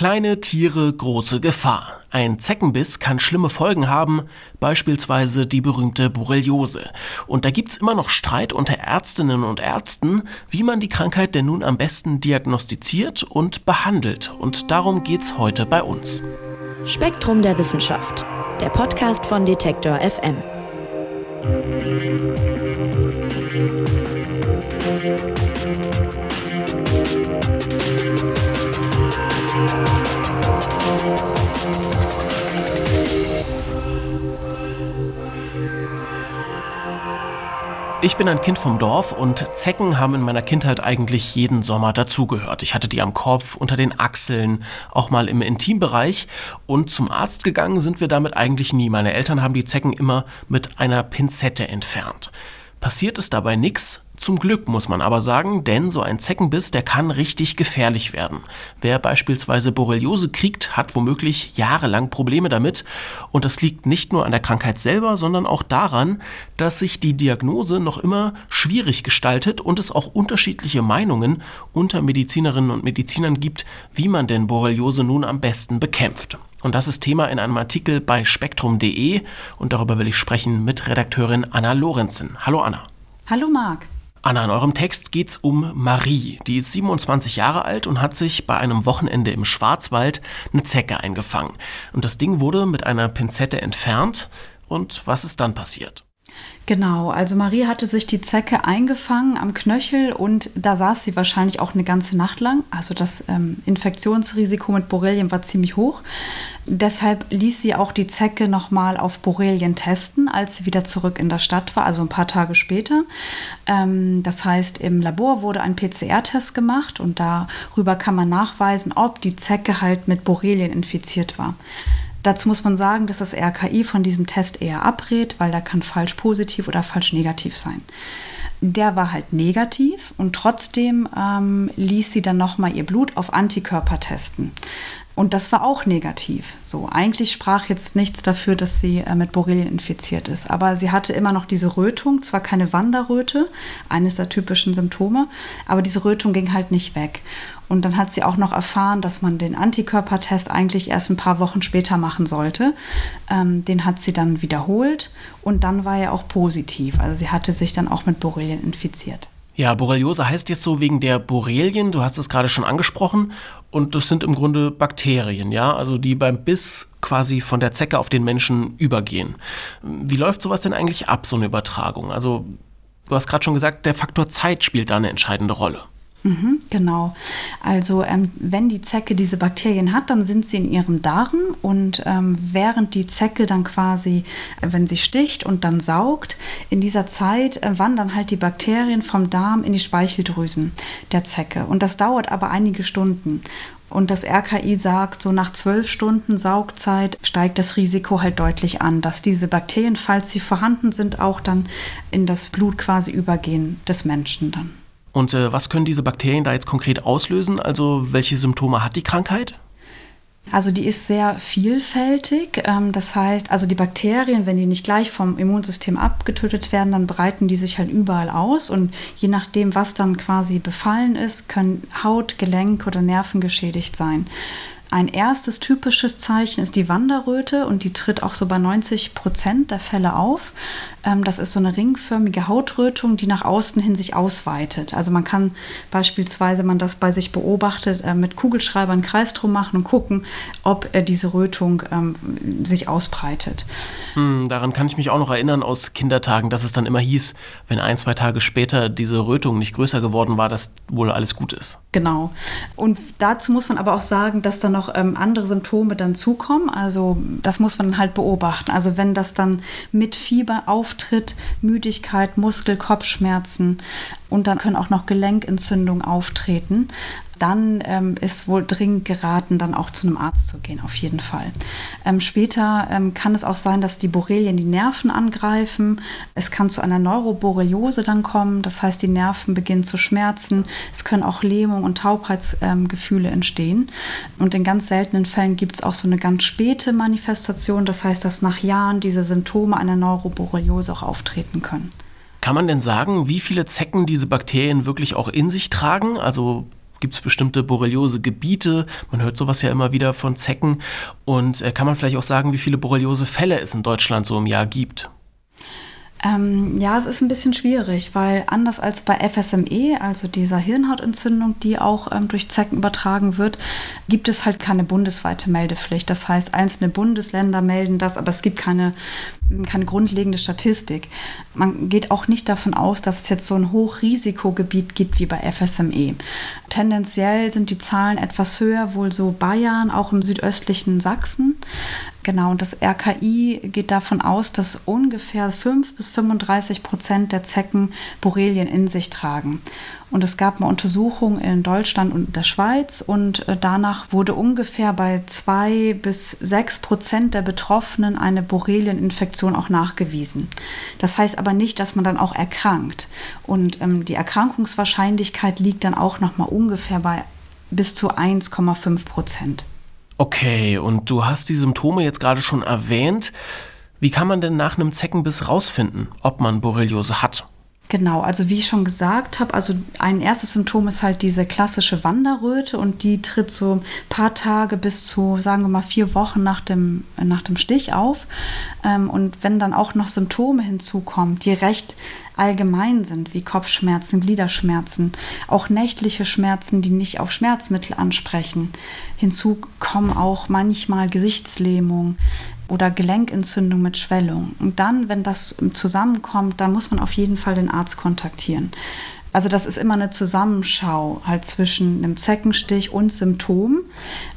Kleine Tiere, große Gefahr. Ein Zeckenbiss kann schlimme Folgen haben, beispielsweise die berühmte Borreliose. Und da gibt's immer noch Streit unter Ärztinnen und Ärzten, wie man die Krankheit denn nun am besten diagnostiziert und behandelt. Und darum geht's heute bei uns. Spektrum der Wissenschaft, der Podcast von Detektor FM. Ich bin ein Kind vom Dorf und Zecken haben in meiner Kindheit eigentlich jeden Sommer dazugehört. Ich hatte die am Kopf, unter den Achseln, auch mal im Intimbereich und zum Arzt gegangen sind wir damit eigentlich nie. Meine Eltern haben die Zecken immer mit einer Pinzette entfernt. Passiert ist dabei nichts, zum Glück muss man aber sagen, denn so ein Zeckenbiss, der kann richtig gefährlich werden. Wer beispielsweise Borreliose kriegt, hat womöglich jahrelang Probleme damit. Und das liegt nicht nur an der Krankheit selber, sondern auch daran, dass sich die Diagnose noch immer schwierig gestaltet und es auch unterschiedliche Meinungen unter Medizinerinnen und Medizinern gibt, wie man denn Borreliose nun am besten bekämpft. Und das ist Thema in einem Artikel bei spektrum.de und darüber will ich sprechen mit Redakteurin Anna Lorenzen. Hallo Anna. Hallo Marc. Anna, in eurem Text geht's um Marie. Die ist 27 Jahre alt und hat sich bei einem Wochenende im Schwarzwald eine Zecke eingefangen. Und das Ding wurde mit einer Pinzette entfernt. Und was ist dann passiert? Genau, also Marie hatte sich die Zecke eingefangen am Knöchel und da saß sie wahrscheinlich auch eine ganze Nacht lang. Also das ähm, Infektionsrisiko mit Borrelien war ziemlich hoch. Deshalb ließ sie auch die Zecke nochmal auf Borrelien testen, als sie wieder zurück in der Stadt war, also ein paar Tage später. Ähm, das heißt, im Labor wurde ein PCR-Test gemacht und darüber kann man nachweisen, ob die Zecke halt mit Borrelien infiziert war. Dazu muss man sagen, dass das RKI von diesem Test eher abrät, weil der kann falsch positiv oder falsch negativ sein. Der war halt negativ und trotzdem ähm, ließ sie dann nochmal ihr Blut auf Antikörper testen. Und das war auch negativ. So, eigentlich sprach jetzt nichts dafür, dass sie äh, mit Borrelien infiziert ist. Aber sie hatte immer noch diese Rötung, zwar keine Wanderröte, eines der typischen Symptome, aber diese Rötung ging halt nicht weg. Und dann hat sie auch noch erfahren, dass man den Antikörpertest eigentlich erst ein paar Wochen später machen sollte. Ähm, den hat sie dann wiederholt und dann war er auch positiv. Also sie hatte sich dann auch mit Borrelien infiziert. Ja, Borreliose heißt jetzt so wegen der Borrelien, du hast es gerade schon angesprochen, und das sind im Grunde Bakterien, ja, also die beim Biss quasi von der Zecke auf den Menschen übergehen. Wie läuft sowas denn eigentlich ab, so eine Übertragung? Also, du hast gerade schon gesagt, der Faktor Zeit spielt da eine entscheidende Rolle. Mhm, genau. Also ähm, wenn die Zecke diese Bakterien hat, dann sind sie in ihrem Darm und ähm, während die Zecke dann quasi, äh, wenn sie sticht und dann saugt, in dieser Zeit äh, wandern halt die Bakterien vom Darm in die Speicheldrüsen der Zecke. Und das dauert aber einige Stunden. Und das RKI sagt, so nach zwölf Stunden Saugzeit steigt das Risiko halt deutlich an, dass diese Bakterien, falls sie vorhanden sind, auch dann in das Blut quasi übergehen des Menschen dann. Und äh, was können diese Bakterien da jetzt konkret auslösen? Also welche Symptome hat die Krankheit? Also die ist sehr vielfältig. Ähm, das heißt, also die Bakterien, wenn die nicht gleich vom Immunsystem abgetötet werden, dann breiten die sich halt überall aus. Und je nachdem, was dann quasi befallen ist, können Haut, Gelenk oder Nerven geschädigt sein. Ein erstes typisches Zeichen ist die Wanderröte und die tritt auch so bei 90 Prozent der Fälle auf. Ähm, das ist so eine ringförmige Hautrötung, die nach außen hin sich ausweitet. Also man kann beispielsweise, wenn man das bei sich beobachtet, äh, mit Kugelschreiber einen Kreis drum machen und gucken, ob äh, diese Rötung ähm, sich ausbreitet. Hm, daran kann ich mich auch noch erinnern aus Kindertagen, dass es dann immer hieß, wenn ein, zwei Tage später diese Rötung nicht größer geworden war, dass wohl alles gut ist. Genau. Und dazu muss man aber auch sagen, dass dann noch ähm, andere Symptome dann zukommen. Also das muss man halt beobachten. Also wenn das dann mit Fieber auf auftritt, Müdigkeit, Muskel, Kopfschmerzen und dann können auch noch Gelenkentzündungen auftreten dann ähm, ist wohl dringend geraten, dann auch zu einem Arzt zu gehen, auf jeden Fall. Ähm, später ähm, kann es auch sein, dass die Borrelien die Nerven angreifen. Es kann zu einer Neuroborreliose dann kommen, das heißt, die Nerven beginnen zu schmerzen. Es können auch Lähmung und Taubheitsgefühle ähm, entstehen. Und in ganz seltenen Fällen gibt es auch so eine ganz späte Manifestation, das heißt, dass nach Jahren diese Symptome einer Neuroborreliose auch auftreten können. Kann man denn sagen, wie viele Zecken diese Bakterien wirklich auch in sich tragen? Also Gibt es bestimmte Borreliose-Gebiete? Man hört sowas ja immer wieder von Zecken. Und äh, kann man vielleicht auch sagen, wie viele Borreliose-Fälle es in Deutschland so im Jahr gibt? Ähm, ja, es ist ein bisschen schwierig, weil anders als bei FSME, also dieser Hirnhautentzündung, die auch ähm, durch Zecken übertragen wird, gibt es halt keine bundesweite Meldepflicht. Das heißt, einzelne Bundesländer melden das, aber es gibt keine, keine grundlegende Statistik. Man geht auch nicht davon aus, dass es jetzt so ein Hochrisikogebiet gibt wie bei FSME. Tendenziell sind die Zahlen etwas höher, wohl so Bayern, auch im südöstlichen Sachsen. Genau, und das RKI geht davon aus, dass ungefähr 5 bis 35 Prozent der Zecken Borrelien in sich tragen. Und es gab mal Untersuchungen in Deutschland und der Schweiz und äh, danach wurde ungefähr bei 2 bis 6 Prozent der Betroffenen eine Borrelieninfektion auch nachgewiesen. Das heißt aber nicht, dass man dann auch erkrankt. Und ähm, die Erkrankungswahrscheinlichkeit liegt dann auch nochmal ungefähr bei bis zu 1,5 Prozent. Okay, und du hast die Symptome jetzt gerade schon erwähnt. Wie kann man denn nach einem Zeckenbiss rausfinden, ob man Borreliose hat? Genau, also wie ich schon gesagt habe, also ein erstes Symptom ist halt diese klassische Wanderröte und die tritt so ein paar Tage bis zu, sagen wir mal, vier Wochen nach dem, nach dem Stich auf. Ähm, und wenn dann auch noch Symptome hinzukommen, die recht allgemein sind, wie Kopfschmerzen, Gliederschmerzen, auch nächtliche Schmerzen, die nicht auf Schmerzmittel ansprechen. Hinzu kommen auch manchmal Gesichtslähmung oder Gelenkentzündung mit Schwellung. Und dann, wenn das zusammenkommt, dann muss man auf jeden Fall den Arzt kontaktieren. Also das ist immer eine Zusammenschau halt zwischen einem Zeckenstich und Symptom.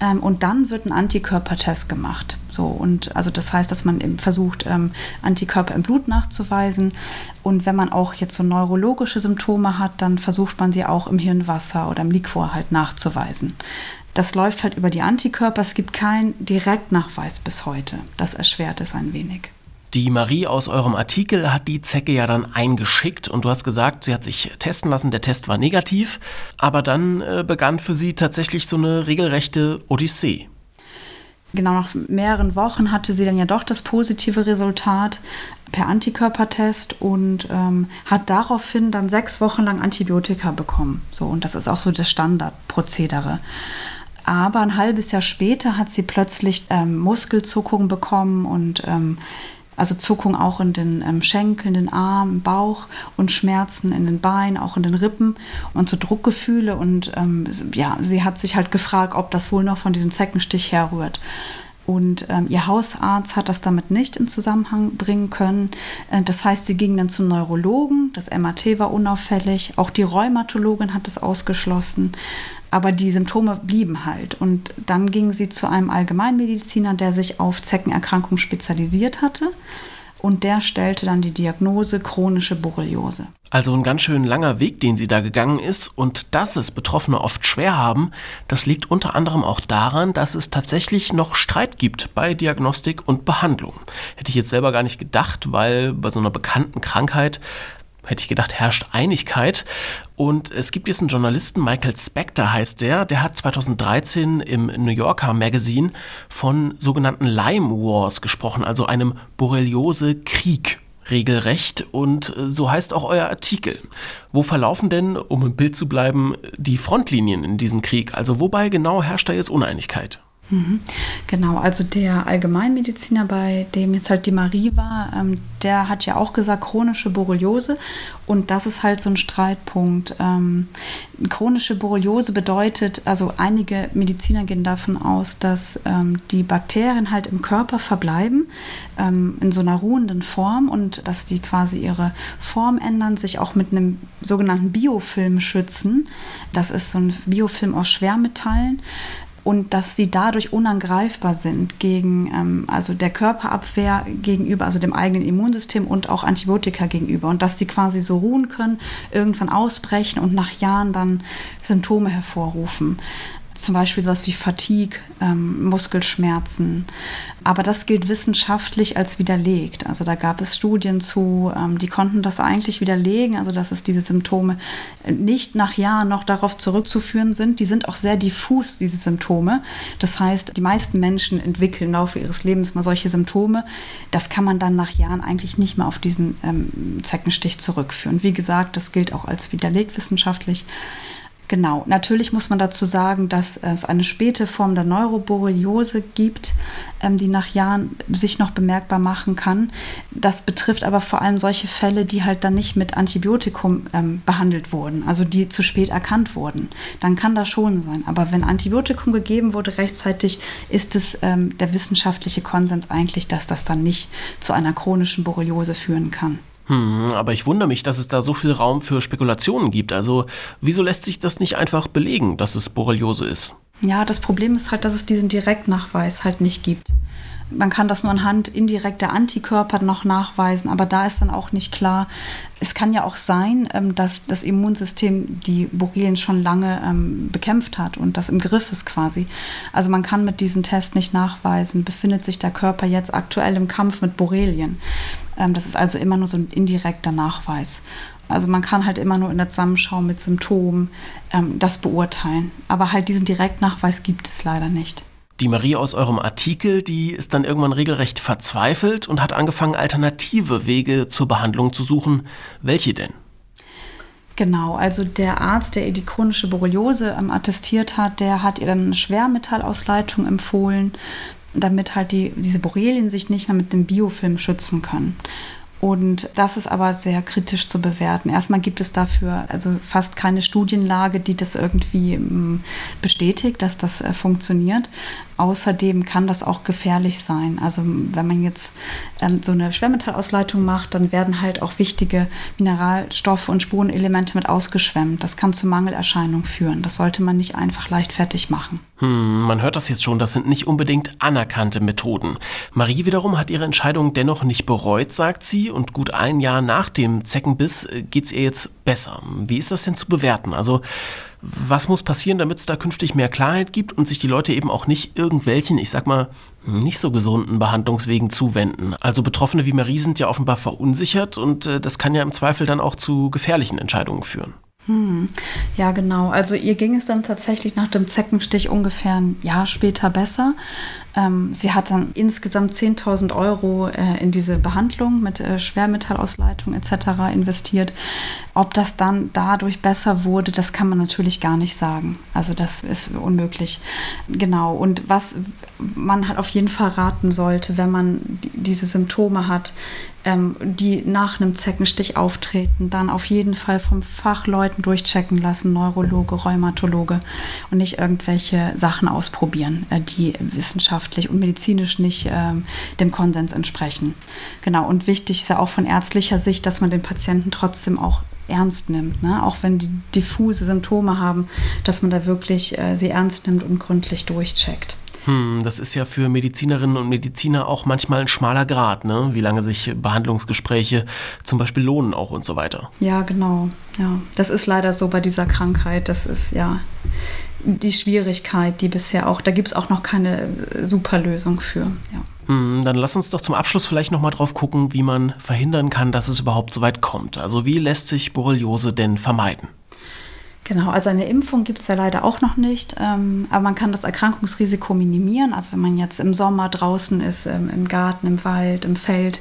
Ähm, und dann wird ein Antikörpertest gemacht. So, und also das heißt, dass man eben versucht, ähm, Antikörper im Blut nachzuweisen. Und wenn man auch jetzt so neurologische Symptome hat, dann versucht man sie auch im Hirnwasser oder im Liquor halt nachzuweisen. Das läuft halt über die Antikörper. Es gibt keinen Direktnachweis bis heute. Das erschwert es ein wenig. Die Marie aus eurem Artikel hat die Zecke ja dann eingeschickt und du hast gesagt, sie hat sich testen lassen, der Test war negativ, aber dann äh, begann für sie tatsächlich so eine regelrechte Odyssee. Genau nach mehreren Wochen hatte sie dann ja doch das positive Resultat per Antikörpertest und ähm, hat daraufhin dann sechs Wochen lang Antibiotika bekommen. So, und das ist auch so das Standardprozedere. Aber ein halbes Jahr später hat sie plötzlich ähm, Muskelzuckungen bekommen und ähm, also Zuckung auch in den ähm, Schenkeln, den Armen, Bauch und Schmerzen in den Beinen, auch in den Rippen und so Druckgefühle. Und ähm, ja, sie hat sich halt gefragt, ob das wohl noch von diesem Zeckenstich herrührt. Und ähm, ihr Hausarzt hat das damit nicht in Zusammenhang bringen können. Äh, das heißt, sie ging dann zum Neurologen, das MRT war unauffällig, auch die Rheumatologin hat es ausgeschlossen. Aber die Symptome blieben halt. Und dann ging sie zu einem Allgemeinmediziner, der sich auf Zeckenerkrankungen spezialisiert hatte. Und der stellte dann die Diagnose chronische Borreliose. Also ein ganz schön langer Weg, den sie da gegangen ist. Und dass es Betroffene oft schwer haben, das liegt unter anderem auch daran, dass es tatsächlich noch Streit gibt bei Diagnostik und Behandlung. Hätte ich jetzt selber gar nicht gedacht, weil bei so einer bekannten Krankheit hätte ich gedacht, herrscht Einigkeit. Und es gibt jetzt einen Journalisten, Michael Spector heißt der, der hat 2013 im New Yorker Magazine von sogenannten Lyme Wars gesprochen, also einem Borreliose-Krieg regelrecht und äh, so heißt auch euer Artikel. Wo verlaufen denn, um im Bild zu bleiben, die Frontlinien in diesem Krieg? Also wobei genau herrscht da jetzt Uneinigkeit? Mhm. Genau, also der Allgemeinmediziner, bei dem jetzt halt die Marie war, ähm, der hat ja auch gesagt, chronische Borreliose. Und das ist halt so ein Streitpunkt. Ähm, chronische Borreliose bedeutet, also einige Mediziner gehen davon aus, dass ähm, die Bakterien halt im Körper verbleiben, ähm, in so einer ruhenden Form und dass die quasi ihre Form ändern, sich auch mit einem sogenannten Biofilm schützen. Das ist so ein Biofilm aus Schwermetallen und dass sie dadurch unangreifbar sind gegen ähm, also der Körperabwehr gegenüber, also dem eigenen Immunsystem und auch Antibiotika gegenüber. Und dass sie quasi so ruhen können, irgendwann ausbrechen und nach Jahren dann Symptome hervorrufen zum Beispiel sowas wie Fatigue, ähm, Muskelschmerzen. Aber das gilt wissenschaftlich als widerlegt. Also da gab es Studien zu, ähm, die konnten das eigentlich widerlegen, also dass es diese Symptome nicht nach Jahren noch darauf zurückzuführen sind. Die sind auch sehr diffus, diese Symptome. Das heißt, die meisten Menschen entwickeln im Laufe ihres Lebens mal solche Symptome. Das kann man dann nach Jahren eigentlich nicht mehr auf diesen ähm, Zeckenstich zurückführen. Wie gesagt, das gilt auch als widerlegt wissenschaftlich. Genau, natürlich muss man dazu sagen, dass es eine späte Form der Neuroborreliose gibt, ähm, die nach Jahren sich noch bemerkbar machen kann. Das betrifft aber vor allem solche Fälle, die halt dann nicht mit Antibiotikum ähm, behandelt wurden, also die zu spät erkannt wurden. Dann kann das schon sein. Aber wenn Antibiotikum gegeben wurde rechtzeitig, ist es ähm, der wissenschaftliche Konsens eigentlich, dass das dann nicht zu einer chronischen Borreliose führen kann. Hm, aber ich wundere mich, dass es da so viel Raum für Spekulationen gibt. Also wieso lässt sich das nicht einfach belegen, dass es Borreliose ist? Ja, das Problem ist halt, dass es diesen Direktnachweis halt nicht gibt. Man kann das nur anhand indirekter Antikörper noch nachweisen, aber da ist dann auch nicht klar. Es kann ja auch sein, ähm, dass das Immunsystem die Borrelien schon lange ähm, bekämpft hat und das im Griff ist quasi. Also man kann mit diesem Test nicht nachweisen, befindet sich der Körper jetzt aktuell im Kampf mit Borrelien. Ähm, das ist also immer nur so ein indirekter Nachweis. Also man kann halt immer nur in der Zusammenschau mit Symptomen das beurteilen. Aber halt diesen Direktnachweis gibt es leider nicht. Die Marie aus eurem Artikel, die ist dann irgendwann regelrecht verzweifelt und hat angefangen, alternative Wege zur Behandlung zu suchen. Welche denn? Genau, also der Arzt, der ihr die chronische Borreliose ähm, attestiert hat, der hat ihr dann eine Schwermetallausleitung empfohlen, damit halt die, diese Borrelien sich nicht mehr mit dem Biofilm schützen können. Und das ist aber sehr kritisch zu bewerten. Erstmal gibt es dafür also fast keine Studienlage, die das irgendwie ähm, bestätigt, dass das äh, funktioniert. Außerdem kann das auch gefährlich sein. Also wenn man jetzt ähm, so eine Schwermetallausleitung macht, dann werden halt auch wichtige Mineralstoffe und Spurenelemente mit ausgeschwemmt. Das kann zu Mangelerscheinungen führen. Das sollte man nicht einfach leichtfertig machen. Hm, man hört das jetzt schon, das sind nicht unbedingt anerkannte Methoden. Marie wiederum hat ihre Entscheidung dennoch nicht bereut, sagt sie, und gut ein Jahr nach dem Zeckenbiss äh, geht es ihr jetzt besser. Wie ist das denn zu bewerten? Also was muss passieren, damit es da künftig mehr Klarheit gibt und sich die Leute eben auch nicht irgendwelchen, ich sag mal, nicht so gesunden Behandlungswegen zuwenden. Also Betroffene wie Marie sind ja offenbar verunsichert und äh, das kann ja im Zweifel dann auch zu gefährlichen Entscheidungen führen. Hm. Ja, genau. Also ihr ging es dann tatsächlich nach dem Zeckenstich ungefähr ein Jahr später besser. Ähm, sie hat dann insgesamt 10.000 Euro äh, in diese Behandlung mit äh, Schwermetallausleitung etc. investiert. Ob das dann dadurch besser wurde, das kann man natürlich gar nicht sagen. Also das ist unmöglich. Genau. Und was man halt auf jeden Fall raten sollte, wenn man diese Symptome hat, ähm, die nach einem Zeckenstich auftreten, dann auf jeden Fall vom Fachleuten durchchecken lassen, Neurologe, Rheumatologe und nicht irgendwelche Sachen ausprobieren, äh, die wissenschaftlich und medizinisch nicht ähm, dem Konsens entsprechen. Genau, und wichtig ist ja auch von ärztlicher Sicht, dass man den Patienten trotzdem auch ernst nimmt, ne? auch wenn die diffuse Symptome haben, dass man da wirklich äh, sie ernst nimmt und gründlich durchcheckt. Hm, das ist ja für Medizinerinnen und Mediziner auch manchmal ein schmaler Grad, ne? wie lange sich Behandlungsgespräche zum Beispiel lohnen auch und so weiter. Ja, genau. Ja, das ist leider so bei dieser Krankheit. Das ist ja die Schwierigkeit, die bisher auch, da gibt es auch noch keine super Lösung für. Ja. Hm, dann lass uns doch zum Abschluss vielleicht nochmal drauf gucken, wie man verhindern kann, dass es überhaupt so weit kommt. Also wie lässt sich Borreliose denn vermeiden? Genau, also eine Impfung gibt es ja leider auch noch nicht, ähm, aber man kann das Erkrankungsrisiko minimieren. Also wenn man jetzt im Sommer draußen ist, ähm, im Garten, im Wald, im Feld,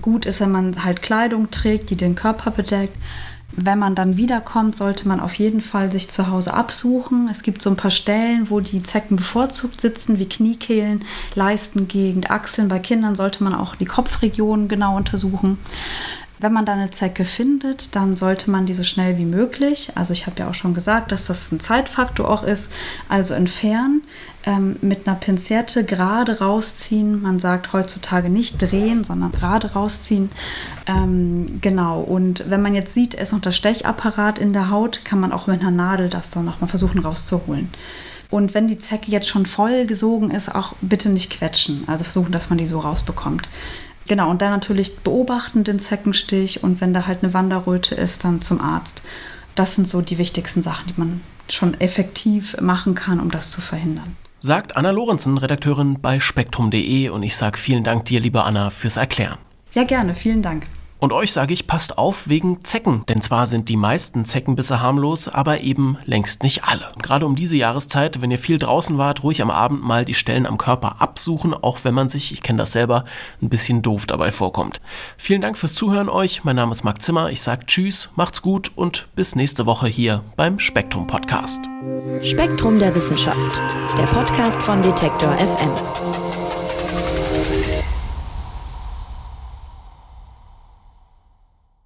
gut ist, wenn man halt Kleidung trägt, die den Körper bedeckt. Wenn man dann wiederkommt, sollte man auf jeden Fall sich zu Hause absuchen. Es gibt so ein paar Stellen, wo die Zecken bevorzugt sitzen, wie Kniekehlen, Leistengegend, Achseln. Bei Kindern sollte man auch die Kopfregion genau untersuchen. Wenn man dann eine Zecke findet, dann sollte man die so schnell wie möglich, also ich habe ja auch schon gesagt, dass das ein Zeitfaktor auch ist, also entfernen, ähm, mit einer Pinzette gerade rausziehen. Man sagt heutzutage nicht drehen, sondern gerade rausziehen. Ähm, genau, und wenn man jetzt sieht, es ist noch der Stechapparat in der Haut, kann man auch mit einer Nadel das dann nochmal versuchen rauszuholen. Und wenn die Zecke jetzt schon voll gesogen ist, auch bitte nicht quetschen. Also versuchen, dass man die so rausbekommt. Genau, und dann natürlich beobachten den Zeckenstich und wenn da halt eine Wanderröte ist, dann zum Arzt. Das sind so die wichtigsten Sachen, die man schon effektiv machen kann, um das zu verhindern. Sagt Anna Lorenzen, Redakteurin bei spektrum.de und ich sage vielen Dank dir, liebe Anna, fürs Erklären. Ja, gerne, vielen Dank. Und euch sage ich, passt auf wegen Zecken. Denn zwar sind die meisten Zeckenbisse harmlos, aber eben längst nicht alle. Gerade um diese Jahreszeit, wenn ihr viel draußen wart, ruhig am Abend mal die Stellen am Körper absuchen, auch wenn man sich, ich kenne das selber, ein bisschen doof dabei vorkommt. Vielen Dank fürs Zuhören euch. Mein Name ist Marc Zimmer. Ich sage Tschüss, macht's gut und bis nächste Woche hier beim Spektrum Podcast. Spektrum der Wissenschaft, der Podcast von Detektor FM.